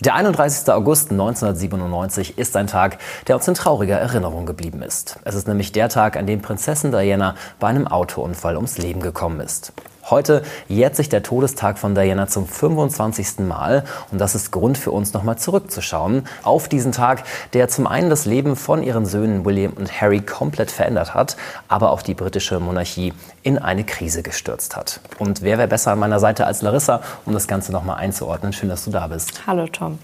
Der 31. August 1997 ist ein Tag, der uns in trauriger Erinnerung geblieben ist. Es ist nämlich der Tag, an dem Prinzessin Diana bei einem Autounfall ums Leben gekommen ist. Heute jährt sich der Todestag von Diana zum 25. Mal und das ist Grund für uns nochmal zurückzuschauen auf diesen Tag, der zum einen das Leben von ihren Söhnen William und Harry komplett verändert hat, aber auch die britische Monarchie in eine Krise gestürzt hat. Und wer wäre besser an meiner Seite als Larissa, um das Ganze nochmal einzuordnen? Schön, dass du da bist. Hallo Tom.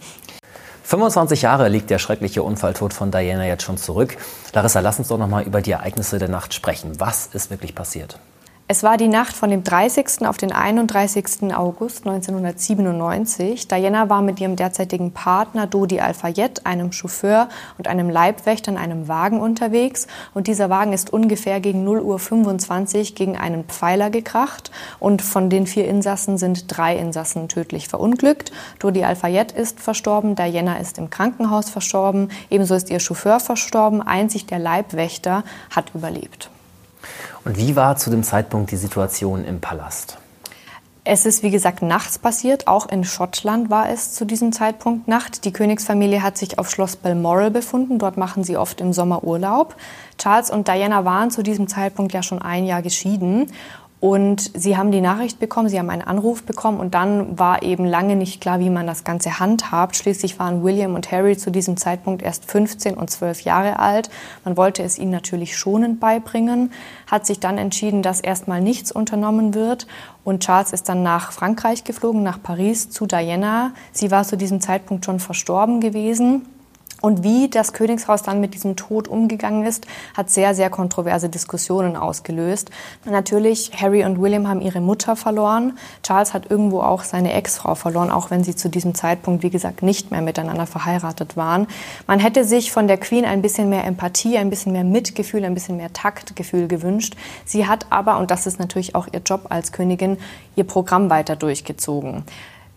25 Jahre liegt der schreckliche Unfalltod von Diana jetzt schon zurück. Larissa, lass uns doch noch mal über die Ereignisse der Nacht sprechen. Was ist wirklich passiert? Es war die Nacht von dem 30. auf den 31. August 1997. Diana war mit ihrem derzeitigen Partner Dodi Al-Fayed, einem Chauffeur und einem Leibwächter in einem Wagen unterwegs. Und dieser Wagen ist ungefähr gegen 0.25 Uhr gegen einen Pfeiler gekracht. Und von den vier Insassen sind drei Insassen tödlich verunglückt. Dodi Al-Fayed ist verstorben, Diana ist im Krankenhaus verstorben, ebenso ist ihr Chauffeur verstorben. Einzig der Leibwächter hat überlebt. Und wie war zu dem Zeitpunkt die Situation im Palast? Es ist, wie gesagt, nachts passiert. Auch in Schottland war es zu diesem Zeitpunkt Nacht. Die Königsfamilie hat sich auf Schloss Balmoral befunden. Dort machen sie oft im Sommer Urlaub. Charles und Diana waren zu diesem Zeitpunkt ja schon ein Jahr geschieden. Und sie haben die Nachricht bekommen, sie haben einen Anruf bekommen und dann war eben lange nicht klar, wie man das Ganze handhabt. Schließlich waren William und Harry zu diesem Zeitpunkt erst 15 und 12 Jahre alt. Man wollte es ihnen natürlich schonend beibringen, hat sich dann entschieden, dass erstmal nichts unternommen wird. Und Charles ist dann nach Frankreich geflogen, nach Paris zu Diana. Sie war zu diesem Zeitpunkt schon verstorben gewesen. Und wie das Königshaus dann mit diesem Tod umgegangen ist, hat sehr, sehr kontroverse Diskussionen ausgelöst. Natürlich, Harry und William haben ihre Mutter verloren. Charles hat irgendwo auch seine Ex-Frau verloren, auch wenn sie zu diesem Zeitpunkt, wie gesagt, nicht mehr miteinander verheiratet waren. Man hätte sich von der Queen ein bisschen mehr Empathie, ein bisschen mehr Mitgefühl, ein bisschen mehr Taktgefühl gewünscht. Sie hat aber, und das ist natürlich auch ihr Job als Königin, ihr Programm weiter durchgezogen.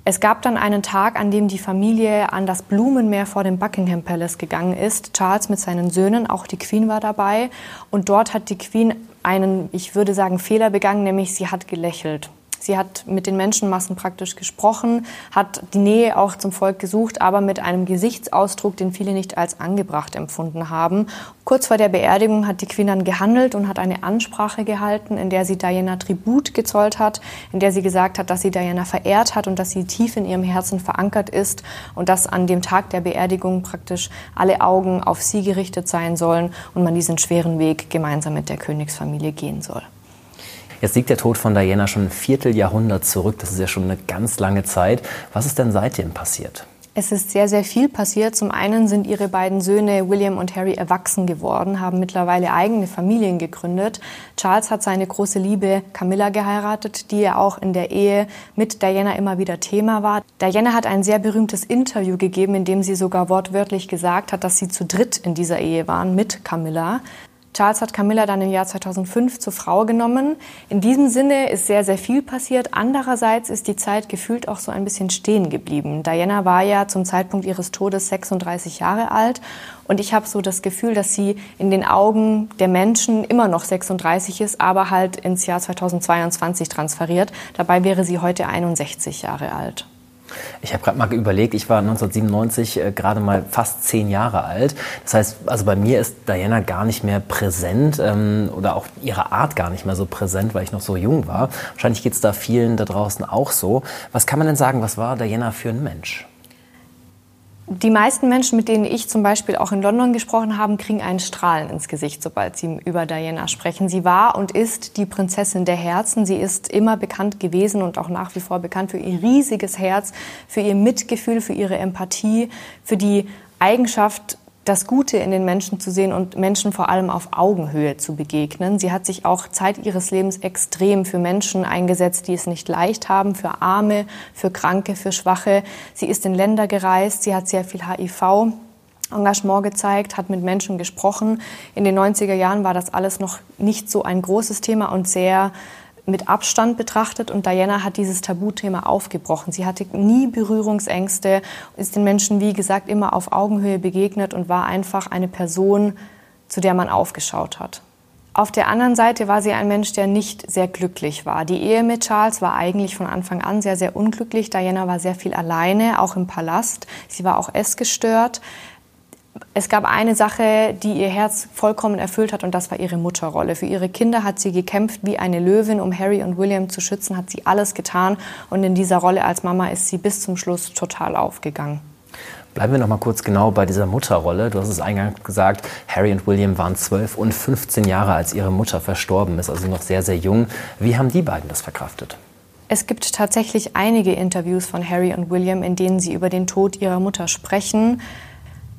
Es gab dann einen Tag, an dem die Familie an das Blumenmeer vor dem Buckingham Palace gegangen ist. Charles mit seinen Söhnen, auch die Queen war dabei. Und dort hat die Queen einen, ich würde sagen, Fehler begangen, nämlich sie hat gelächelt. Sie hat mit den Menschenmassen praktisch gesprochen, hat die Nähe auch zum Volk gesucht, aber mit einem Gesichtsausdruck, den viele nicht als angebracht empfunden haben. Kurz vor der Beerdigung hat die Queen dann gehandelt und hat eine Ansprache gehalten, in der sie Diana Tribut gezollt hat, in der sie gesagt hat, dass sie Diana verehrt hat und dass sie tief in ihrem Herzen verankert ist und dass an dem Tag der Beerdigung praktisch alle Augen auf sie gerichtet sein sollen und man diesen schweren Weg gemeinsam mit der Königsfamilie gehen soll. Jetzt liegt der Tod von Diana schon ein Vierteljahrhundert zurück. Das ist ja schon eine ganz lange Zeit. Was ist denn seitdem passiert? Es ist sehr, sehr viel passiert. Zum einen sind ihre beiden Söhne William und Harry erwachsen geworden, haben mittlerweile eigene Familien gegründet. Charles hat seine große Liebe Camilla geheiratet, die ja auch in der Ehe mit Diana immer wieder Thema war. Diana hat ein sehr berühmtes Interview gegeben, in dem sie sogar wortwörtlich gesagt hat, dass sie zu dritt in dieser Ehe waren mit Camilla. Charles hat Camilla dann im Jahr 2005 zur Frau genommen. In diesem Sinne ist sehr, sehr viel passiert. Andererseits ist die Zeit gefühlt auch so ein bisschen stehen geblieben. Diana war ja zum Zeitpunkt ihres Todes 36 Jahre alt und ich habe so das Gefühl, dass sie in den Augen der Menschen immer noch 36 ist, aber halt ins Jahr 2022 transferiert. Dabei wäre sie heute 61 Jahre alt. Ich habe gerade mal überlegt, ich war 1997 äh, gerade mal fast zehn Jahre alt. Das heißt, also bei mir ist Diana gar nicht mehr präsent ähm, oder auch ihre Art gar nicht mehr so präsent, weil ich noch so jung war. Wahrscheinlich geht es da vielen da draußen auch so. Was kann man denn sagen, was war Diana für ein Mensch? Die meisten Menschen, mit denen ich zum Beispiel auch in London gesprochen habe, kriegen einen Strahlen ins Gesicht, sobald sie über Diana sprechen. Sie war und ist die Prinzessin der Herzen. Sie ist immer bekannt gewesen und auch nach wie vor bekannt für ihr riesiges Herz, für ihr Mitgefühl, für ihre Empathie, für die Eigenschaft, das Gute in den Menschen zu sehen und Menschen vor allem auf Augenhöhe zu begegnen. Sie hat sich auch Zeit ihres Lebens extrem für Menschen eingesetzt, die es nicht leicht haben, für Arme, für Kranke, für Schwache. Sie ist in Länder gereist, sie hat sehr viel HIV Engagement gezeigt, hat mit Menschen gesprochen. In den 90er Jahren war das alles noch nicht so ein großes Thema und sehr mit Abstand betrachtet und Diana hat dieses Tabuthema aufgebrochen. Sie hatte nie Berührungsängste, ist den Menschen, wie gesagt, immer auf Augenhöhe begegnet und war einfach eine Person, zu der man aufgeschaut hat. Auf der anderen Seite war sie ein Mensch, der nicht sehr glücklich war. Die Ehe mit Charles war eigentlich von Anfang an sehr, sehr unglücklich. Diana war sehr viel alleine, auch im Palast. Sie war auch essgestört. Es gab eine Sache, die ihr Herz vollkommen erfüllt hat, und das war ihre Mutterrolle. Für ihre Kinder hat sie gekämpft wie eine Löwin, um Harry und William zu schützen, hat sie alles getan. Und in dieser Rolle als Mama ist sie bis zum Schluss total aufgegangen. Bleiben wir noch mal kurz genau bei dieser Mutterrolle. Du hast es eingangs gesagt, Harry und William waren 12 und 15 Jahre, als ihre Mutter verstorben ist, also noch sehr, sehr jung. Wie haben die beiden das verkraftet? Es gibt tatsächlich einige Interviews von Harry und William, in denen sie über den Tod ihrer Mutter sprechen.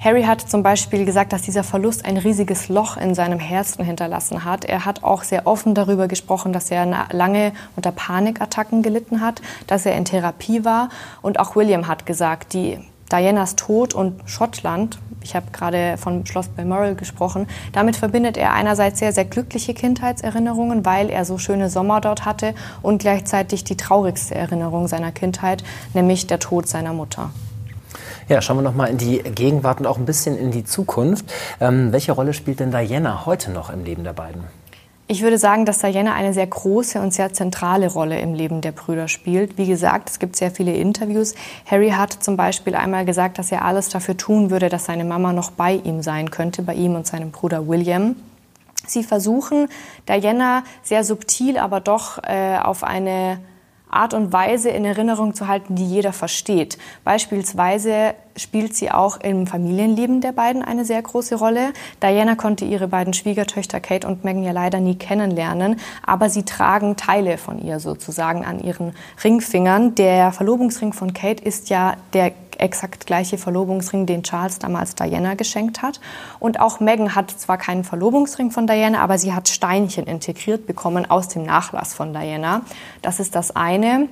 Harry hat zum Beispiel gesagt, dass dieser Verlust ein riesiges Loch in seinem Herzen hinterlassen hat. Er hat auch sehr offen darüber gesprochen, dass er lange unter Panikattacken gelitten hat, dass er in Therapie war. Und auch William hat gesagt, die Dianas Tod und Schottland, ich habe gerade von Schloss Balmoral gesprochen, damit verbindet er einerseits sehr, sehr glückliche Kindheitserinnerungen, weil er so schöne Sommer dort hatte und gleichzeitig die traurigste Erinnerung seiner Kindheit, nämlich der Tod seiner Mutter. Ja, schauen wir noch mal in die Gegenwart und auch ein bisschen in die Zukunft. Ähm, welche Rolle spielt denn Diana heute noch im Leben der beiden? Ich würde sagen, dass Diana eine sehr große und sehr zentrale Rolle im Leben der Brüder spielt. Wie gesagt, es gibt sehr viele Interviews. Harry hat zum Beispiel einmal gesagt, dass er alles dafür tun würde, dass seine Mama noch bei ihm sein könnte, bei ihm und seinem Bruder William. Sie versuchen, Diana sehr subtil, aber doch äh, auf eine Art und Weise in Erinnerung zu halten, die jeder versteht. Beispielsweise spielt sie auch im Familienleben der beiden eine sehr große Rolle. Diana konnte ihre beiden Schwiegertöchter Kate und Meghan ja leider nie kennenlernen, aber sie tragen Teile von ihr sozusagen an ihren Ringfingern. Der Verlobungsring von Kate ist ja der exakt gleiche Verlobungsring, den Charles damals Diana geschenkt hat. Und auch Meghan hat zwar keinen Verlobungsring von Diana, aber sie hat Steinchen integriert bekommen aus dem Nachlass von Diana. Das ist das eine.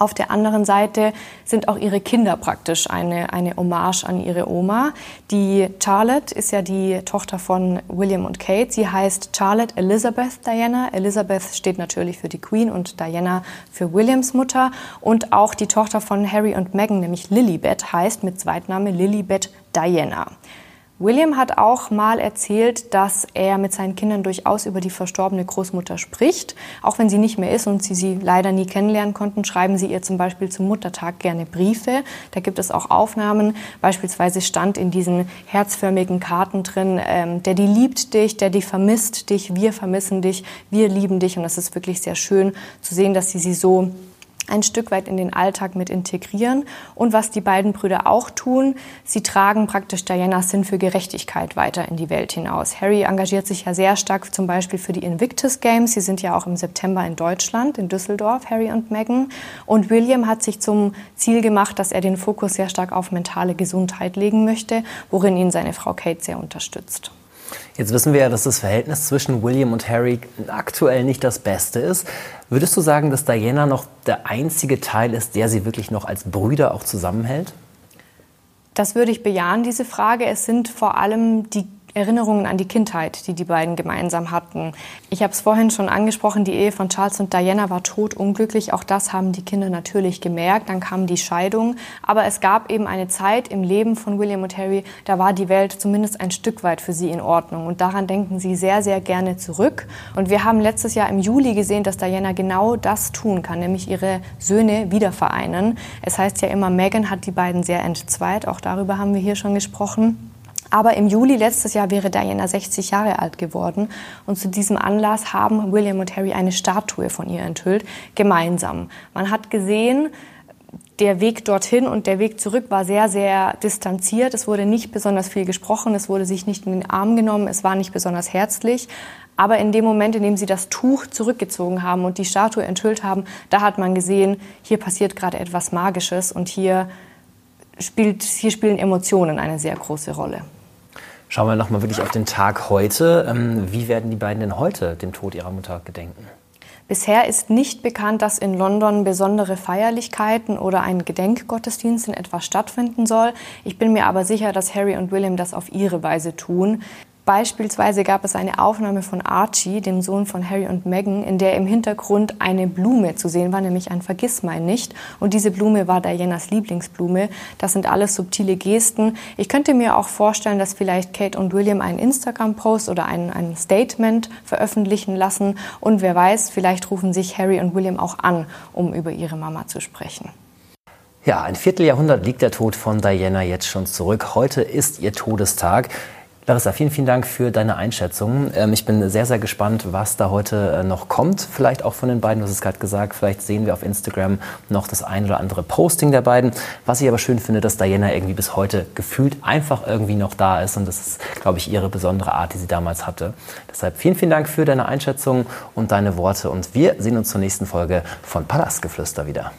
Auf der anderen Seite sind auch ihre Kinder praktisch eine, eine Hommage an ihre Oma. Die Charlotte ist ja die Tochter von William und Kate. Sie heißt Charlotte Elizabeth Diana. Elizabeth steht natürlich für die Queen und Diana für Williams Mutter. Und auch die Tochter von Harry und Meghan, nämlich Lilibet, heißt mit Zweitname Lilibet Diana. William hat auch mal erzählt, dass er mit seinen Kindern durchaus über die verstorbene Großmutter spricht. Auch wenn sie nicht mehr ist und sie sie leider nie kennenlernen konnten, schreiben sie ihr zum Beispiel zum Muttertag gerne Briefe. Da gibt es auch Aufnahmen. Beispielsweise stand in diesen herzförmigen Karten drin, ähm, der die liebt dich, der die vermisst dich, wir vermissen dich, wir lieben dich. Und das ist wirklich sehr schön zu sehen, dass sie sie so ein Stück weit in den Alltag mit integrieren. Und was die beiden Brüder auch tun, sie tragen praktisch Dianas Sinn für Gerechtigkeit weiter in die Welt hinaus. Harry engagiert sich ja sehr stark zum Beispiel für die Invictus Games. Sie sind ja auch im September in Deutschland, in Düsseldorf, Harry und Meghan. Und William hat sich zum Ziel gemacht, dass er den Fokus sehr stark auf mentale Gesundheit legen möchte, worin ihn seine Frau Kate sehr unterstützt. Jetzt wissen wir ja, dass das Verhältnis zwischen William und Harry aktuell nicht das Beste ist. Würdest du sagen, dass Diana noch der einzige Teil ist, der sie wirklich noch als Brüder auch zusammenhält? Das würde ich bejahen, diese Frage. Es sind vor allem die Erinnerungen an die Kindheit, die die beiden gemeinsam hatten. Ich habe es vorhin schon angesprochen, die Ehe von Charles und Diana war totunglücklich. Auch das haben die Kinder natürlich gemerkt. Dann kam die Scheidung. Aber es gab eben eine Zeit im Leben von William und Harry, da war die Welt zumindest ein Stück weit für sie in Ordnung. Und daran denken sie sehr, sehr gerne zurück. Und wir haben letztes Jahr im Juli gesehen, dass Diana genau das tun kann, nämlich ihre Söhne wiedervereinen. Es heißt ja immer, Meghan hat die beiden sehr entzweit. Auch darüber haben wir hier schon gesprochen. Aber im Juli letztes Jahr wäre Diana 60 Jahre alt geworden. Und zu diesem Anlass haben William und Harry eine Statue von ihr enthüllt, gemeinsam. Man hat gesehen, der Weg dorthin und der Weg zurück war sehr, sehr distanziert. Es wurde nicht besonders viel gesprochen, es wurde sich nicht in den Arm genommen, es war nicht besonders herzlich. Aber in dem Moment, in dem sie das Tuch zurückgezogen haben und die Statue enthüllt haben, da hat man gesehen, hier passiert gerade etwas Magisches und hier, spielt, hier spielen Emotionen eine sehr große Rolle. Schauen wir nochmal wirklich auf den Tag heute. Ähm, wie werden die beiden denn heute dem Tod ihrer Mutter gedenken? Bisher ist nicht bekannt, dass in London besondere Feierlichkeiten oder ein Gedenkgottesdienst in etwa stattfinden soll. Ich bin mir aber sicher, dass Harry und William das auf ihre Weise tun. Beispielsweise gab es eine Aufnahme von Archie, dem Sohn von Harry und Meghan, in der im Hintergrund eine Blume zu sehen war, nämlich ein Vergissmeinnicht. Und diese Blume war Dianas Lieblingsblume. Das sind alles subtile Gesten. Ich könnte mir auch vorstellen, dass vielleicht Kate und William einen Instagram-Post oder ein, ein Statement veröffentlichen lassen. Und wer weiß, vielleicht rufen sich Harry und William auch an, um über ihre Mama zu sprechen. Ja, ein Vierteljahrhundert liegt der Tod von Diana jetzt schon zurück. Heute ist ihr Todestag. Larissa, vielen, vielen Dank für deine Einschätzung. Ähm, ich bin sehr, sehr gespannt, was da heute äh, noch kommt. Vielleicht auch von den beiden, du hast es gerade gesagt. Vielleicht sehen wir auf Instagram noch das ein oder andere Posting der beiden. Was ich aber schön finde, dass Diana irgendwie bis heute gefühlt einfach irgendwie noch da ist. Und das ist, glaube ich, ihre besondere Art, die sie damals hatte. Deshalb vielen, vielen Dank für deine Einschätzung und deine Worte. Und wir sehen uns zur nächsten Folge von Palastgeflüster wieder.